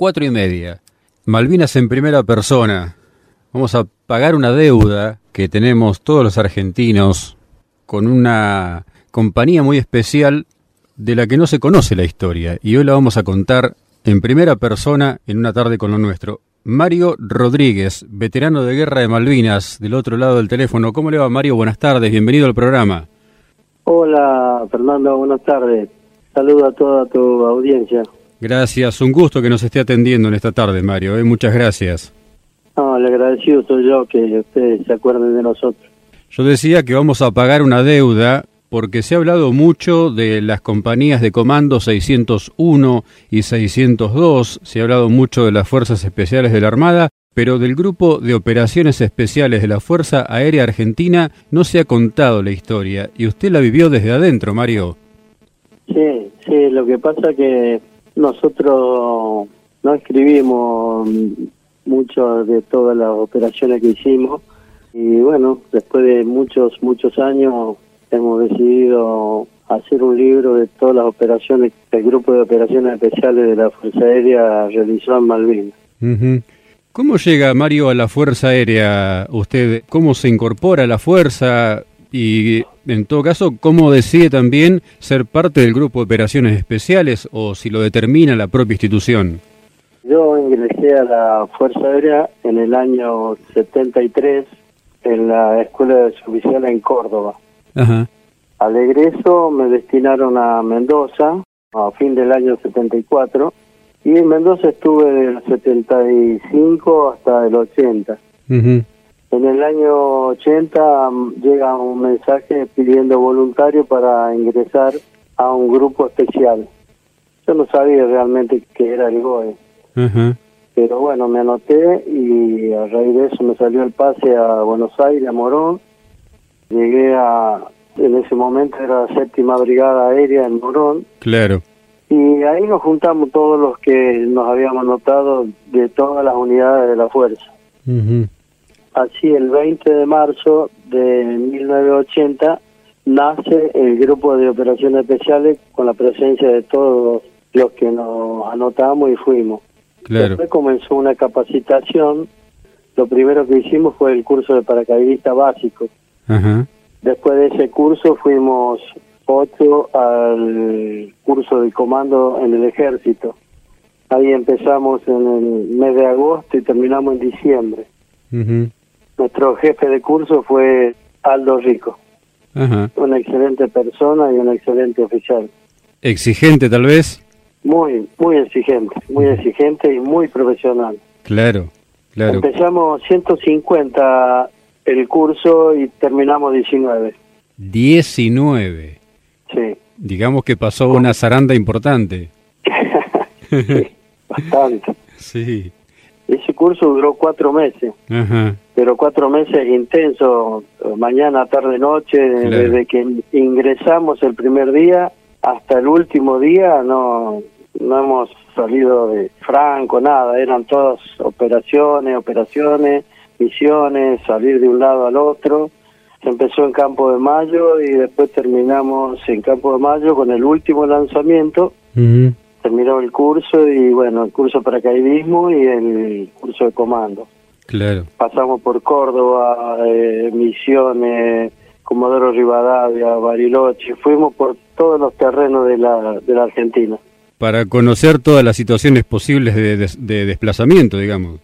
cuatro y media. Malvinas en primera persona. Vamos a pagar una deuda que tenemos todos los argentinos con una compañía muy especial de la que no se conoce la historia y hoy la vamos a contar en primera persona en una tarde con lo nuestro. Mario Rodríguez, veterano de guerra de Malvinas, del otro lado del teléfono. ¿Cómo le va Mario? Buenas tardes, bienvenido al programa. Hola Fernando, buenas tardes. Saludo a toda tu audiencia. Gracias, un gusto que nos esté atendiendo en esta tarde, Mario. ¿eh? Muchas gracias. No, le agradecido soy yo que ustedes se acuerden de nosotros. Yo decía que vamos a pagar una deuda porque se ha hablado mucho de las compañías de comando 601 y 602, se ha hablado mucho de las Fuerzas Especiales de la Armada, pero del Grupo de Operaciones Especiales de la Fuerza Aérea Argentina no se ha contado la historia y usted la vivió desde adentro, Mario. Sí, sí, lo que pasa que nosotros no escribimos mucho de todas las operaciones que hicimos y bueno, después de muchos, muchos años hemos decidido hacer un libro de todas las operaciones que el Grupo de Operaciones Especiales de la Fuerza Aérea realizó en Malvinas. ¿Cómo llega Mario a la Fuerza Aérea usted? ¿Cómo se incorpora a la Fuerza? Y en todo caso, ¿cómo decide también ser parte del Grupo de Operaciones Especiales o si lo determina la propia institución? Yo ingresé a la Fuerza Aérea en el año 73 en la Escuela de Oficial en Córdoba. Ajá. Al egreso me destinaron a Mendoza a fin del año 74 y en Mendoza estuve del 75 hasta el 80. Ujú. En el año 80 mm, llega un mensaje pidiendo voluntario para ingresar a un grupo especial. Yo no sabía realmente qué era el GOE, Ajá. pero bueno, me anoté y a raíz de eso me salió el pase a Buenos Aires, a Morón. Llegué a, en ese momento era la séptima brigada aérea en Morón, Claro. y ahí nos juntamos todos los que nos habíamos anotado de todas las unidades de la fuerza. Ujú. Así, el 20 de marzo de 1980 nace el grupo de operaciones especiales con la presencia de todos los que nos anotamos y fuimos. Claro. Después comenzó una capacitación. Lo primero que hicimos fue el curso de paracaidista básico. Ajá. Después de ese curso fuimos ocho al curso de comando en el ejército. Ahí empezamos en el mes de agosto y terminamos en diciembre. Ujú. Nuestro jefe de curso fue Aldo Rico, Ajá. una excelente persona y un excelente oficial. Exigente tal vez. Muy, muy exigente, muy exigente y muy profesional. Claro. Claro. Empezamos 150 el curso y terminamos 19. 19. Sí, Digamos que pasó una zaranda importante. sí, bastante. Sí. Ese curso duró cuatro meses, pero cuatro meses intensos, mañana, tarde, noche, desde que ingresamos el primer día hasta el último día no, no hemos salido de franco, nada, eran todas operaciones, operaciones, misiones, salir de un lado al otro. Se empezó en Campo de Mayo y después terminamos en Campo de Mayo con el último lanzamiento. Terminó el curso y bueno, el curso de paracaidismo y el curso de comando. Claro. Pasamos por Córdoba, eh, Misiones, Comodoro Rivadavia, Bariloche, fuimos por todos los terrenos de la, de la Argentina. Para conocer todas las situaciones posibles de, des- de desplazamiento, digamos.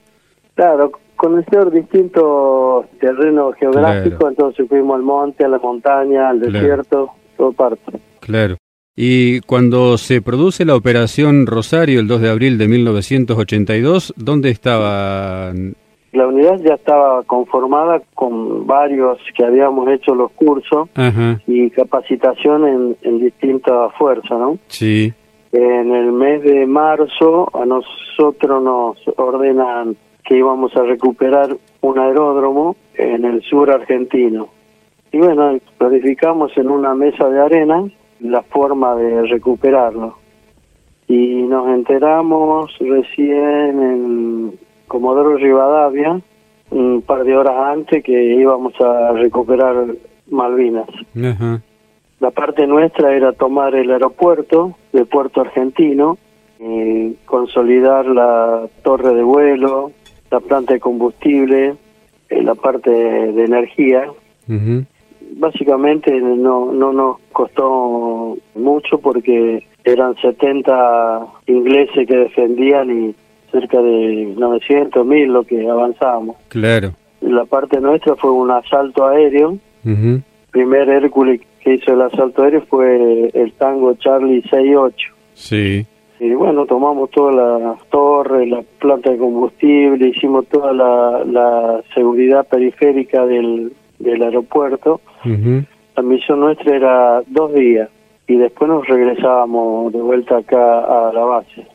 Claro, conocer distintos terrenos geográficos, Claro. entonces fuimos al monte, a la montaña, al Claro. desierto, todo parte. Claro. Y cuando se produce la operación Rosario el 2 de abril de 1982, ¿dónde estaban? La unidad ya estaba conformada con varios que habíamos hecho los cursos Ajá. y capacitación en, en distintas fuerzas, ¿no? Sí. En el mes de marzo a nosotros nos ordenan que íbamos a recuperar un aeródromo en el sur argentino. Y bueno, planificamos en una mesa de arena la forma de recuperarlo. Y nos enteramos recién en Comodoro Rivadavia, un par de horas antes, que íbamos a recuperar Malvinas. La parte nuestra era tomar el aeropuerto de Puerto Argentino y consolidar la torre de vuelo, la planta de combustible, eh, la parte de energía. Básicamente no, no nos costó mucho porque eran 70 ingleses que defendían y cerca de 900, 1000 lo que avanzábamos. Claro. La parte nuestra fue un asalto aéreo. Ujú. primer Hércules que hizo el asalto aéreo fue el Tango Charlie 68. Sí. Y bueno, tomamos toda la torre, la planta de combustible, hicimos toda la, la seguridad periférica del, del aeropuerto. Ujú. La misión nuestra era dos días y después nos regresábamos de vuelta acá a la base.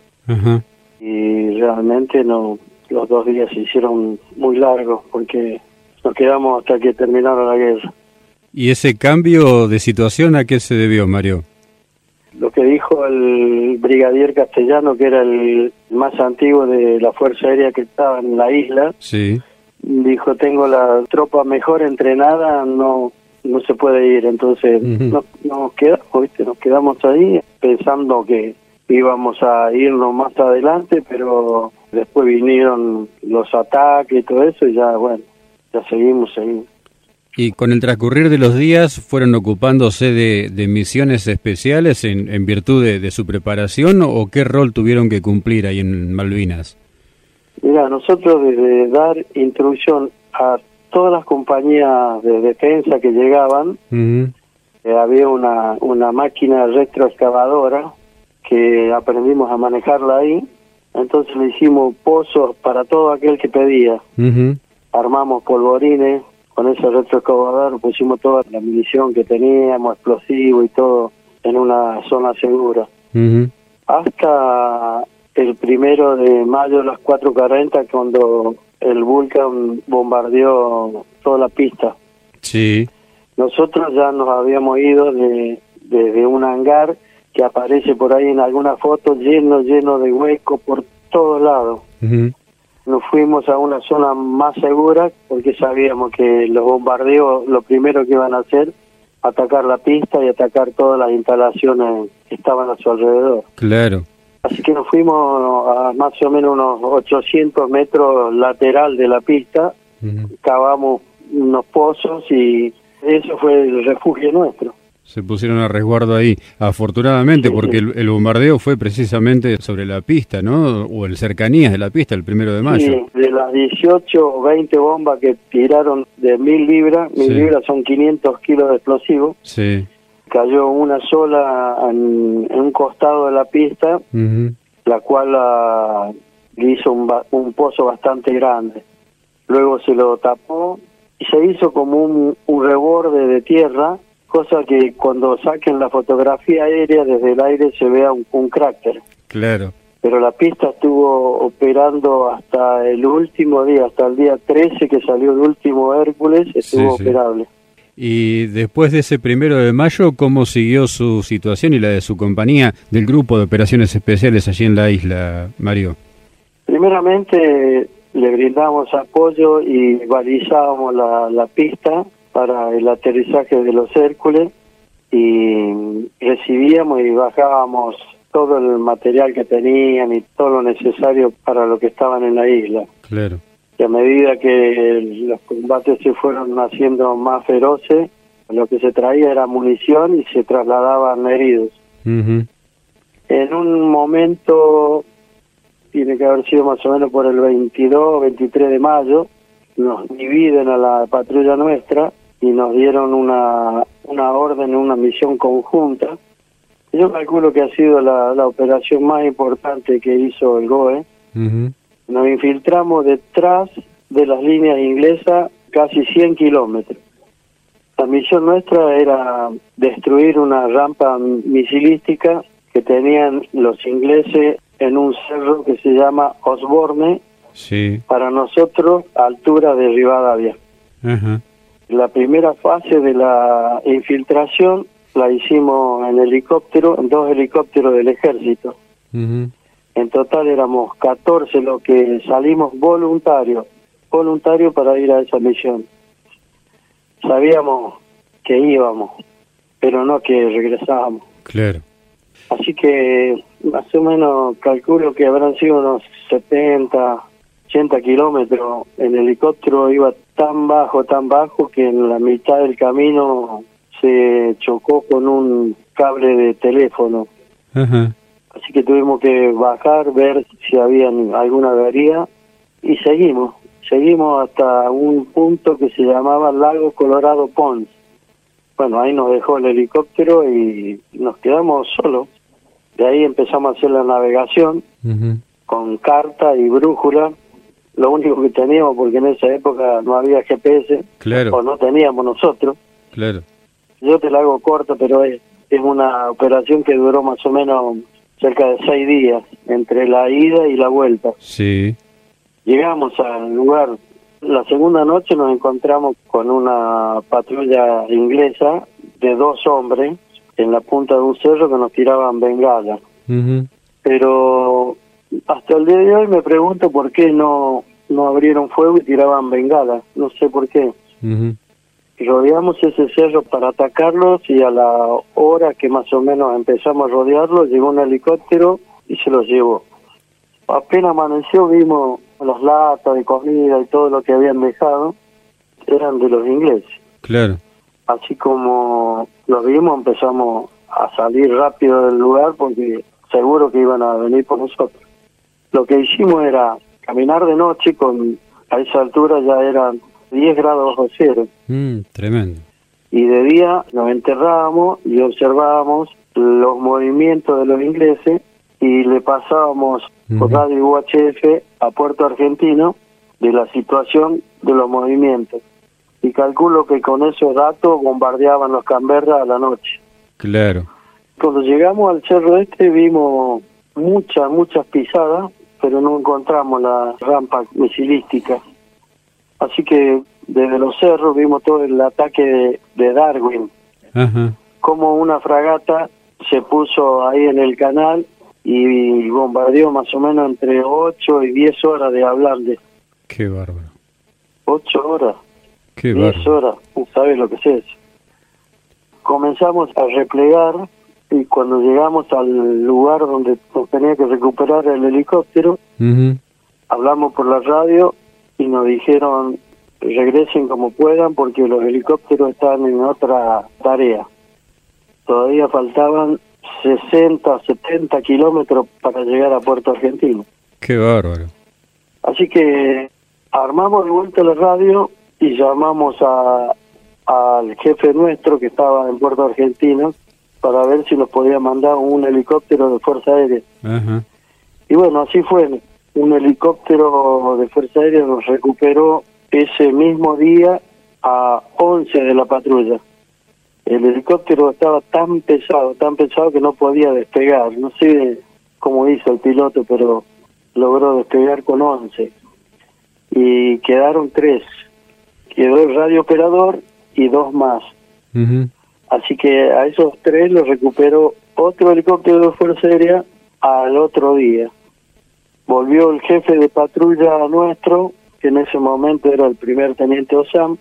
Y realmente no los dos días se hicieron muy largos porque nos quedamos hasta que terminara la guerra. ¿Y ese cambio de situación a qué se debió, Mario? Lo que dijo el brigadier castellano, que era el más antiguo de la Fuerza Aérea que estaba en la isla, Sí. Dijo, tengo la tropa mejor entrenada, no no se puede ir. Entonces Ujú. nos, nos quedamos, ¿viste? nos quedamos ahí pensando que íbamos a irnos más adelante, pero después vinieron los ataques y todo eso y ya, bueno, ya seguimos, seguimos. Y con el transcurrir de los días fueron ocupándose de, de misiones especiales en, en virtud de, de su preparación o qué rol tuvieron que cumplir ahí en Malvinas. Mira, nosotros desde dar instrucción a todas las compañías de defensa que llegaban, eh, había una, una máquina retroexcavadora que aprendimos a manejarla ahí, entonces le hicimos pozos para todo aquel que pedía, Ujú. armamos polvorines, con ese retroexcavador pusimos toda la munición que teníamos, explosivo y todo en una zona segura. Ujú. hasta el primero de mayo a las 4.40 cuando el Vulcan bombardeó toda la pista. Sí. Nosotros ya nos habíamos ido de, de, de un hangar que aparece por ahí en alguna foto lleno, lleno de huecos por todos lados. Nos fuimos a una zona más segura porque sabíamos que los bombardeos lo primero que iban a hacer atacar la pista y atacar todas las instalaciones que estaban a su alrededor. Claro. Así que nos fuimos a más o menos unos 800 metros lateral de la pista, cavamos unos pozos y eso fue el refugio nuestro. Se pusieron a resguardo ahí, afortunadamente, Sí, porque sí. el, el bombardeo fue precisamente sobre la pista, ¿no? O en cercanías de la pista, el primero de mayo. Sí, de las 18 o 20 bombas que tiraron de mil libras, mil libras son 500 kilos de explosivos, Sí. Cayó una sola en, en un costado de la pista, la cual ah, le hizo un, un pozo bastante grande. Luego se lo tapó y se hizo como un, un reborde de tierra, cosa que cuando saquen la fotografía aérea desde el aire se vea un, un cráter. Claro. Pero la pista estuvo operando hasta el último día, hasta el día 13 que salió el último Hércules, estuvo sí. operable. Y después de ese primero de mayo, ¿cómo siguió su situación y la de su compañía del grupo de operaciones especiales allí en la isla, Mario? Primeramente le brindamos apoyo y balizábamos la, la pista para el aterrizaje de los Hércules y recibíamos y bajábamos todo el material que tenían y todo lo necesario para lo que estaban en la isla. Claro. A medida que los combates se fueron haciendo más feroces, lo que se traía era munición y se trasladaban heridos. En un momento, tiene que haber sido más o menos por el 22, 23 de mayo, nos dividen a la patrulla nuestra y nos dieron una, una orden, una misión conjunta. Yo calculo que ha sido la, la operación más importante que hizo el GOE. Nos infiltramos detrás de las líneas inglesas casi 100 kilómetros. La misión nuestra era destruir una rampa misilística que tenían los ingleses en un cerro que se llama Osborne, Sí. para nosotros altura de Rivadavia. Ajá. La primera fase de la infiltración la hicimos en helicóptero, en dos helicópteros del ejército. En total éramos 14 los que salimos voluntarios, voluntarios para ir a esa misión. Sabíamos que íbamos, pero no que regresábamos. Claro. Así que más o menos calculo que habrán sido unos 70, 80 kilómetros. El helicóptero iba tan bajo, tan bajo, que en la mitad del camino se chocó con un cable de teléfono. Ajá. Así que tuvimos que bajar, ver si había alguna avería y seguimos. Seguimos hasta un punto que se llamaba Lago Colorado Pons. Bueno, ahí nos dejó el helicóptero y nos quedamos solos. De ahí empezamos a hacer la navegación con carta y brújula. Lo único que teníamos, porque en esa época no había GPS, Claro. o no teníamos nosotros. Claro. Yo te la hago corta, pero es, es una operación que duró más o menos cerca de seis días, entre la ida y la vuelta. Sí. Llegamos al lugar. La segunda noche nos encontramos con una patrulla inglesa de dos hombres en la punta de un cerro que nos tiraban bengalas. Ujú. Pero hasta el día de hoy me pregunto por qué no, no abrieron fuego y tiraban bengalas. No sé por qué. Rodeamos ese cerro para atacarlos y a la hora que más o menos empezamos a rodearlo, llegó un helicóptero y se los llevó. Apenas amaneció vimos las latas de comida y todo lo que habían dejado, eran de los ingleses. Claro. Así como los vimos empezamos a salir rápido del lugar porque seguro que iban a venir por nosotros. Lo que hicimos era caminar de noche con, a esa altura ya eran 10 grados bajo cero Mm, tremendo. y de día nos enterrábamos y observábamos los movimientos de los ingleses y le pasábamos por Ujú. radio UHF a Puerto Argentino de la situación de los movimientos. Y calculo que con esos datos bombardeaban los Canberra a la noche. Claro. Cuando llegamos al cerro este vimos muchas, muchas pisadas, pero no encontramos la rampa misilística. Así que desde los cerros vimos todo el ataque de, de Darwin, Ajá. como una fragata se puso ahí en el canal y bombardeó más o menos entre 8 y 10 horas de hablarle. Qué bárbaro. 8 horas, Qué 10 bárbaro. horas, sabes lo que es eso. Comenzamos a replegar y cuando llegamos al lugar donde nos tenía que recuperar el helicóptero, hablamos por la radio y nos dijeron regresen como puedan porque los helicópteros están en otra tarea. Todavía faltaban 60, 70 kilómetros para llegar a Puerto Argentino. Qué bárbaro. Así que armamos de vuelta la radio y llamamos a al jefe nuestro que estaba en Puerto Argentino para ver si nos podía mandar un helicóptero de Fuerza Aérea. Y bueno, así fue. Un helicóptero de Fuerza Aérea nos recuperó ese mismo día a 11 de la patrulla. El helicóptero estaba tan pesado, tan pesado que no podía despegar. No sé cómo hizo el piloto, pero logró despegar con 11. Y quedaron tres. Quedó el radiooperador y dos más. Así que a esos tres los recuperó otro helicóptero de Fuerza Aérea al otro día. Volvió el jefe de patrulla nuestro, que en ese momento era el primer teniente Osam,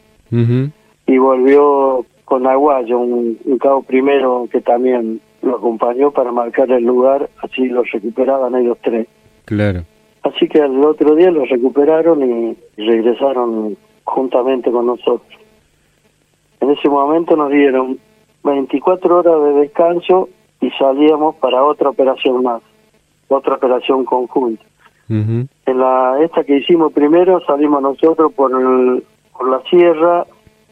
y volvió con Aguayo, un, un cabo primero que también lo acompañó para marcar el lugar, así los recuperaban ellos tres. Claro. Así que al otro día los recuperaron y regresaron juntamente con nosotros. En ese momento nos dieron 24 horas de descanso y salíamos para otra operación más, otra operación conjunta. En la esta que hicimos primero salimos nosotros por, el- por la sierra,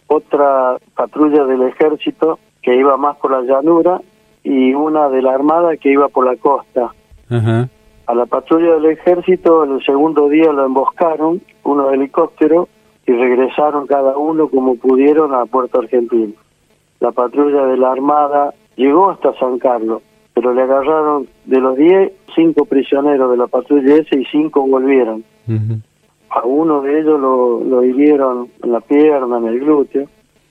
otra patrulla del ejército que iba más por la llanura y una de la armada que iba por la costa. A la patrulla del ejército el segundo día lo emboscaron, unos helicópteros, y regresaron cada uno como pudieron a Puerto Argentino. La patrulla de la Armada llegó hasta San Carlos, pero le agarraron de los 10, cinco prisioneros de la patrulla ese y cinco volvieron. A uno de ellos lo, lo hirieron en la pierna, en el glúteo,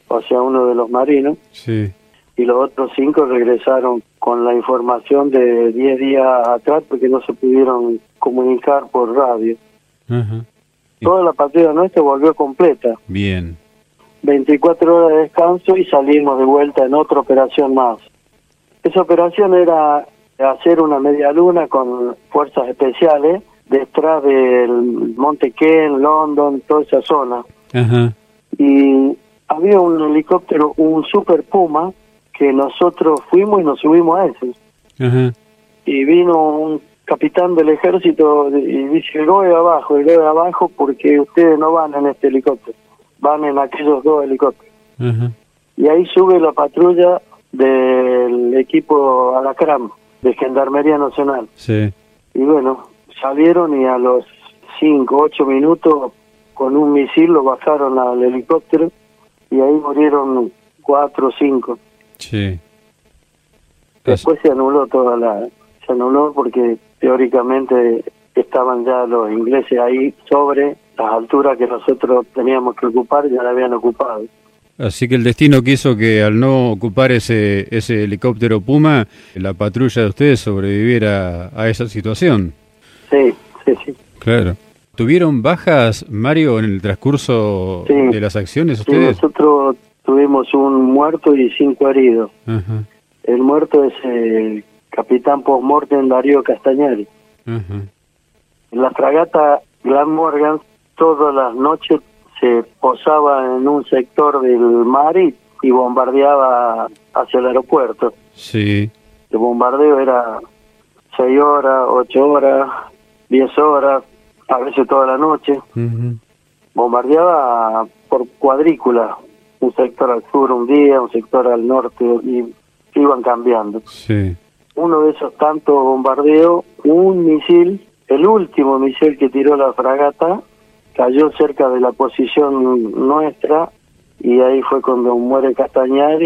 o sea, uno de los marinos, Sí. y los otros cinco regresaron con la información de 10 días atrás porque no se pudieron comunicar por radio. Toda la patrulla nuestra volvió completa. Bien. 24 horas de descanso y salimos de vuelta en otra operación más. Esa operación era hacer una media luna con fuerzas especiales detrás del Monte Ken, London, toda esa zona. Ajá. Y había un helicóptero, un Super Puma, que nosotros fuimos y nos subimos a ese. Ajá. Y vino un capitán del ejército y dice, el GOE abajo, el GOE abajo, porque ustedes no van en este helicóptero, van en aquellos dos helicópteros. Ajá. Y ahí sube la patrulla del equipo Alacrán, de Gendarmería Nacional. Sí. Y bueno, salieron y a los 5, 8 minutos con un misil lo bajaron al helicóptero y ahí murieron 4 o 5. Sí. Después se anuló toda la... Se anuló porque teóricamente estaban ya los ingleses ahí sobre las alturas que nosotros teníamos que ocupar, ya la habían ocupado. Así que el destino quiso que al no ocupar ese, ese helicóptero Puma, la patrulla de ustedes sobreviviera a esa situación. Sí, sí, sí. Claro. ¿Tuvieron bajas, Mario, en el transcurso Sí. de las acciones Sí, ustedes? nosotros tuvimos un muerto y cinco heridos. Ajá, El muerto es el capitán postmortem Darío Castañari. ajá. En la fragata Glan Morgan todas las noches se posaba en un sector del mar y, y bombardeaba hacia el aeropuerto. Sí, El bombardeo era seis horas, ocho horas, diez horas, a veces toda la noche. Bombardeaba por cuadrícula, un sector al sur un día, un sector al norte y iban cambiando. sí. uno de esos tantos bombardeos, un misil, el último misil que tiró la fragata, cayó cerca de la posición nuestra y ahí fue cuando muere Castañari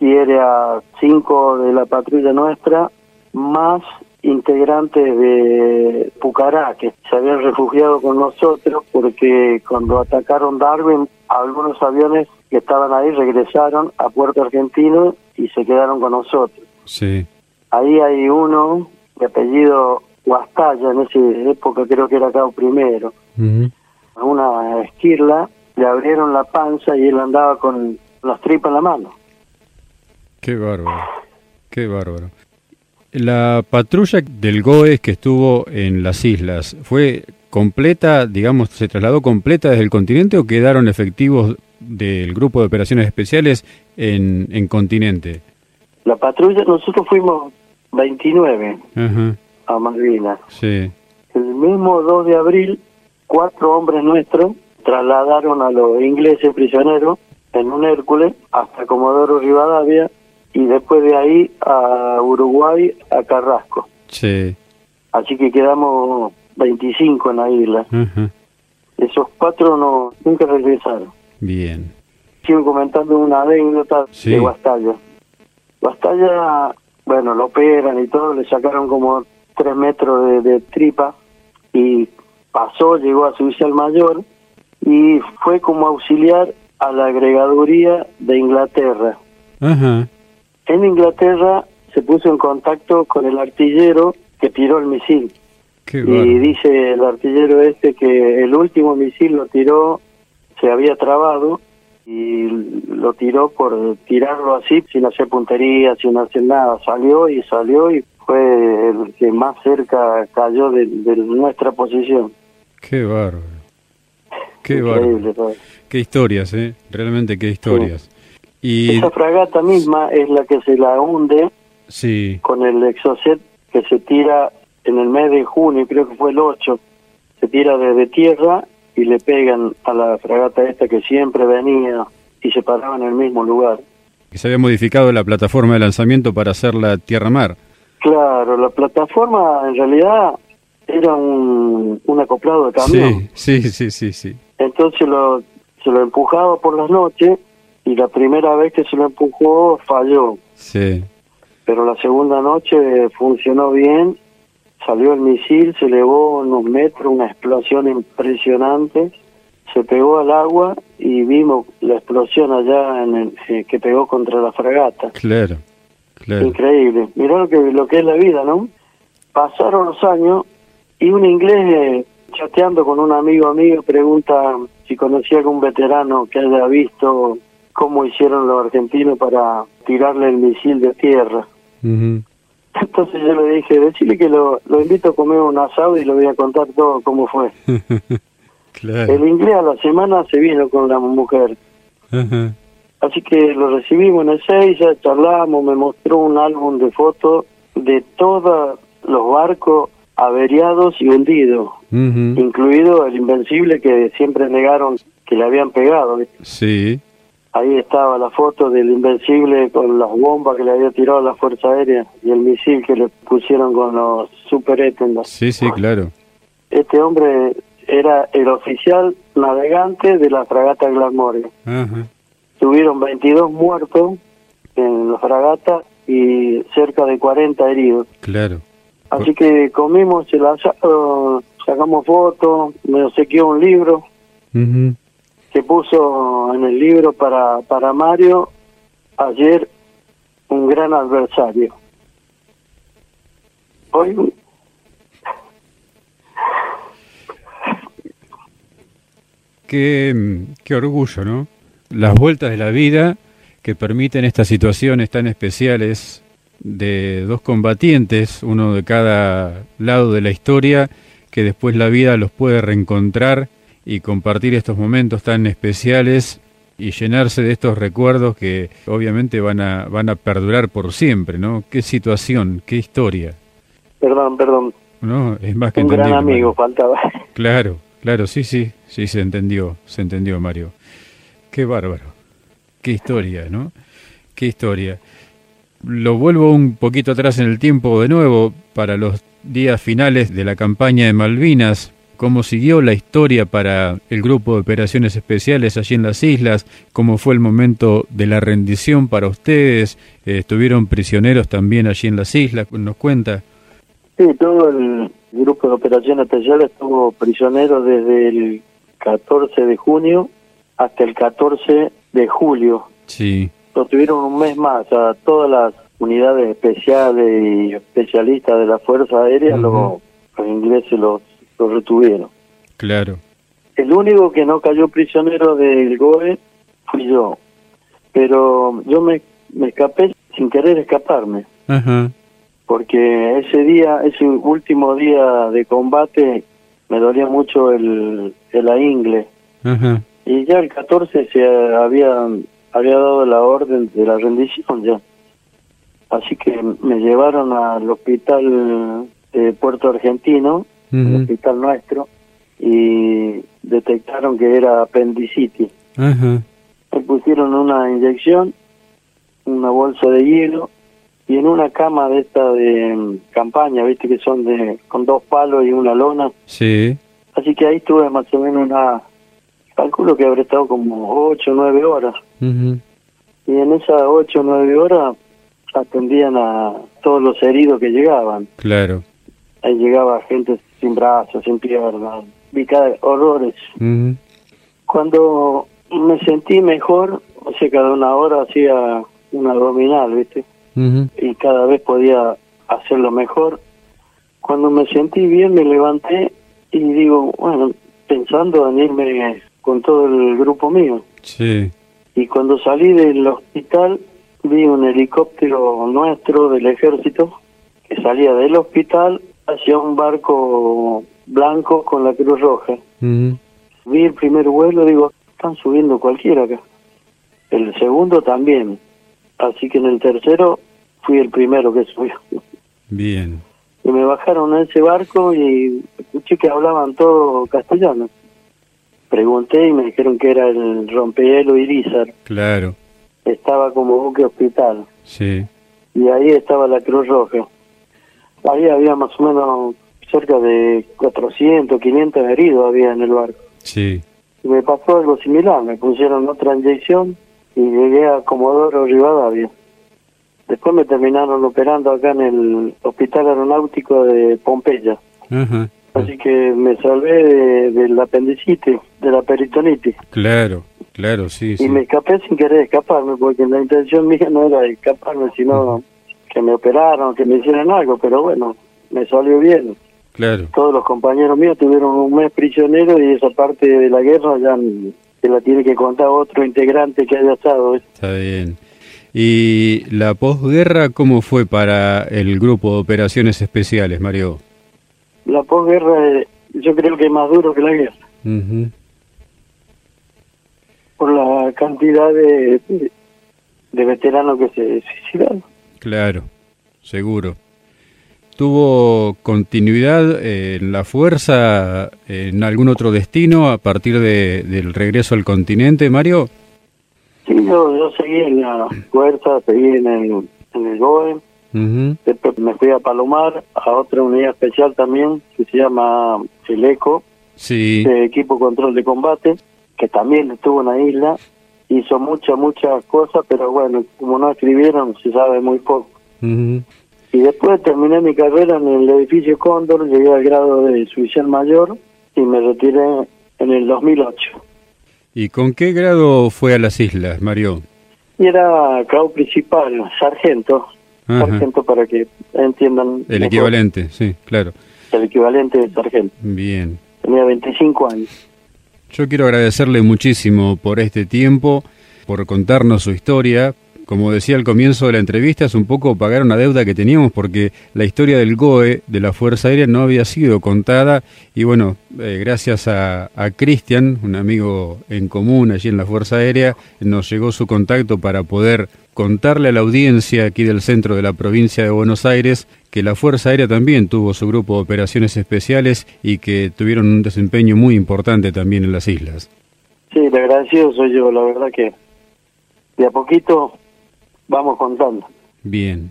y hiere a cinco de la patrulla nuestra, más integrantes de Pucará, que se habían refugiado con nosotros porque cuando atacaron Darwin, algunos aviones que estaban ahí regresaron a Puerto Argentino y se quedaron con nosotros. Sí, Ahí hay uno de apellido Guastalla, en esa época creo que era Cabo Primero. A una esquirla le abrieron la panza y él andaba con las tripas en la mano. Qué bárbaro, qué bárbaro. La patrulla del GOES que estuvo en las islas, ¿fue completa, digamos, se trasladó completa desde el continente o quedaron efectivos del grupo de operaciones especiales en, en continente? La patrulla, nosotros fuimos 29 Ajá, a Malvinas. sí, El mismo 2 de abril, cuatro hombres nuestros trasladaron a los ingleses prisioneros en un Hércules hasta Comodoro Rivadavia y después de ahí a Uruguay, a Carrasco. sí, Así que quedamos 25 en la isla. Esos cuatro no nunca regresaron. bien, Sigo comentando una anécdota Sí. de Guastalla. Guastalla, bueno, lo operan y todo, le sacaron como tres metros de, de tripa y pasó, llegó a su oficial mayor y fue como auxiliar a la agregaduría de Inglaterra. En Inglaterra se puso en contacto con el artillero que tiró el misil. qué Y dice el artillero este que el último misil lo tiró, se había trabado y lo tiró por tirarlo así, sin hacer puntería, sin hacer nada. Salió y salió y fue el que más cerca cayó de, de nuestra posición. Qué bárbaro. Qué bárbaro. todo. Qué historias, ¿eh? Realmente qué historias. Y Esa fragata misma es la que se la hunde sí, con el Exocet que se tira en el mes de junio, creo que fue el 8, se tira desde tierra y le pegan a la fragata esta que siempre venía y se paraba en el mismo lugar. que se había modificado la plataforma de lanzamiento para hacerla tierra-mar. Claro, la plataforma en realidad era un, un acoplado de camión. Sí, sí, sí, sí, sí. Entonces lo, se lo empujaba por las noches y la primera vez que se lo empujó falló. Sí, pero la segunda noche funcionó bien, salió el misil, se elevó unos metros, una explosión impresionante, se pegó al agua y vimos la explosión allá en el- eh, que pegó contra la fragata. claro, claro. Increíble. Mirá lo que, lo que es la vida, ¿no? Pasaron los años y un inglés eh, chateando con un amigo mío pregunta si conocía algún veterano que haya visto cómo hicieron los argentinos para tirarle el misil de tierra. Entonces yo le dije, decirle que lo, lo invito a comer un asado y le voy a contar todo cómo fue. claro. El inglés a la semana se vino con la mujer. Ajá. Así que lo recibimos en el 6, ya charlamos, me mostró un álbum de fotos de todos los barcos averiados y hundidos, incluido el Invencible que siempre negaron que le habían pegado. Sí. Ahí estaba la foto del Invencible con las bombas que le había tirado la Fuerza Aérea y el misil que le pusieron con los Super Étendas. Sí, sí, claro. Este hombre era el oficial navegante de la fragata Glasmoria. Ajá. Tuvieron 22 muertos en la fragata y cerca de 40 heridos. Claro. Así que comimos el asado, sacamos fotos, me obsequió un libro Ujú. que puso en el libro para, para Mario ayer un gran adversario. Hoy Qué, qué orgullo, ¿no? Las vueltas de la vida que permiten estas situaciones tan especiales de dos combatientes, uno de cada lado de la historia, que después la vida los puede reencontrar y compartir estos momentos tan especiales y llenarse de estos recuerdos que obviamente van a, van a perdurar por siempre, ¿no? Qué situación, qué historia, perdón, perdón, ¿no? Es más que un gran amigo Mario. faltaba. Claro, claro, sí, sí, sí, se entendió, se entendió, Mario. Qué bárbaro, qué historia, ¿no? Qué historia. Lo vuelvo un poquito atrás en el tiempo de nuevo, para los días finales de la campaña de Malvinas, cómo siguió la historia para el grupo de operaciones especiales allí en las islas, cómo fue el momento de la rendición para ustedes, Eh, estuvieron prisioneros también allí en las islas, nos cuenta. Sí, todo el grupo de operaciones especiales estuvo prisionero desde el 14 de junio hasta el 14 de julio. Sí, Lo tuvieron un mes más, a todas las unidades especiales y especialistas de la Fuerza Aérea, lo- los ingleses los, los retuvieron. claro. El único que no cayó prisionero del GOE fui yo, pero yo me, me escapé sin querer escaparme. Ajá, porque ese día, ese último día de combate, me dolía mucho el, el ingle. ajá, Y ya el 14 se había, había dado la orden de la rendición ya. Así que me llevaron al hospital de Puerto Argentino, el hospital nuestro, y detectaron que era apendicitis. Me pusieron una inyección, una bolsa de hielo y en una cama de esta de mm, campaña, viste que son de con dos palos y una lona. Sí, Así que ahí estuve más o menos una, calculo que habré estado como ocho o nueve horas. ujú, Y en esas ocho o nueve horas atendían a todos los heridos que llegaban. claro. Ahí llegaba gente sin brazos, sin piernas, vi cada horrores. Cuando me sentí mejor, o sea, cada una hora hacía una abdominal, ¿viste? Y cada vez podía hacerlo mejor. Cuando me sentí bien, me levanté y digo, bueno, pensando en irme con todo el grupo mío. Sí, Y cuando salí del hospital, vi un helicóptero nuestro del ejército que salía del hospital hacia un barco blanco con la Cruz Roja. Vi el primer vuelo, digo, están subiendo cualquiera acá. El segundo también. Así que en el tercero fui el primero que subió. bien, Y me bajaron a ese barco y escuché que hablaban todo castellano. Pregunté y me dijeron que era el rompehielo Irizar. claro, Estaba como buque hospital. sí, Y ahí estaba la Cruz Roja. Ahí había más o menos cerca de 400, 500 heridos había en el barco. sí, Y me pasó algo similar, me pusieron otra inyección y llegué a Comodoro Rivadavia. Después me terminaron operando acá en el Hospital Aeronáutico de Pompeya. ajá, Así que me salvé de, del apendicitis, de la peritonitis. claro, claro, sí, Y sí, me escapé sin querer escaparme, porque la intención mía no era escaparme, sino que me operaron, que me hicieran algo. Pero bueno, me salió bien. claro, Todos los compañeros míos tuvieron un mes prisionero y esa parte de la guerra ya se la tiene que contar otro integrante que haya estado. ¿ves? está bien. ¿Y la posguerra cómo fue para el grupo de operaciones especiales, Mario? La posguerra eh, yo creo que es más duro que la guerra. Por la cantidad de, de veteranos que se suicidaron. Claro, seguro. ¿Tuvo continuidad en la fuerza en algún otro destino a partir de, del regreso al continente, Mario? Sí, yo, seguí en la fuerza, seguí en el, en el Después me fui a Palomar, a otra unidad especial también, que se llama el ECO, sí. de equipo control de combate, que también estuvo en la isla. Hizo muchas, muchas cosas, pero bueno, como no escribieron, se sabe muy poco. Y después terminé mi carrera en el edificio Cóndor, llegué al grado de suicien mayor y me retiré en el 2008. ¿Y con qué grado fue a las islas, Mario? Y era grado principal, sargento. Sargento para que entiendan. El equivalente, sí, claro. El equivalente de sargento. Bien. Tenía 25 años. Yo quiero agradecerle muchísimo por este tiempo, por contarnos su historia, como decía al comienzo de la entrevista, es un poco pagar una deuda que teníamos porque la historia del GOE, de la Fuerza Aérea, no había sido contada y bueno, eh, gracias a, a Cristian, un amigo en común allí en la Fuerza Aérea, nos llegó su contacto para poder contarle a la audiencia aquí del centro de la provincia de Buenos Aires que la Fuerza Aérea también tuvo su grupo de operaciones especiales y que tuvieron un desempeño muy importante también en las islas. Sí, le agradecido soy yo, la verdad que de a poquito vamos contando. Bien.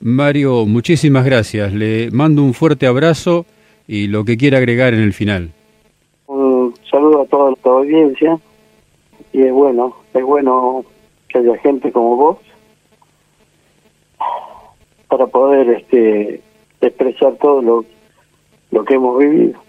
Mario, muchísimas gracias. Le mando un fuerte abrazo y lo que quiera agregar en el final. Un saludo a toda la audiencia y es bueno, es bueno que haya gente como vos para poder este expresar todo lo, lo que hemos vivido.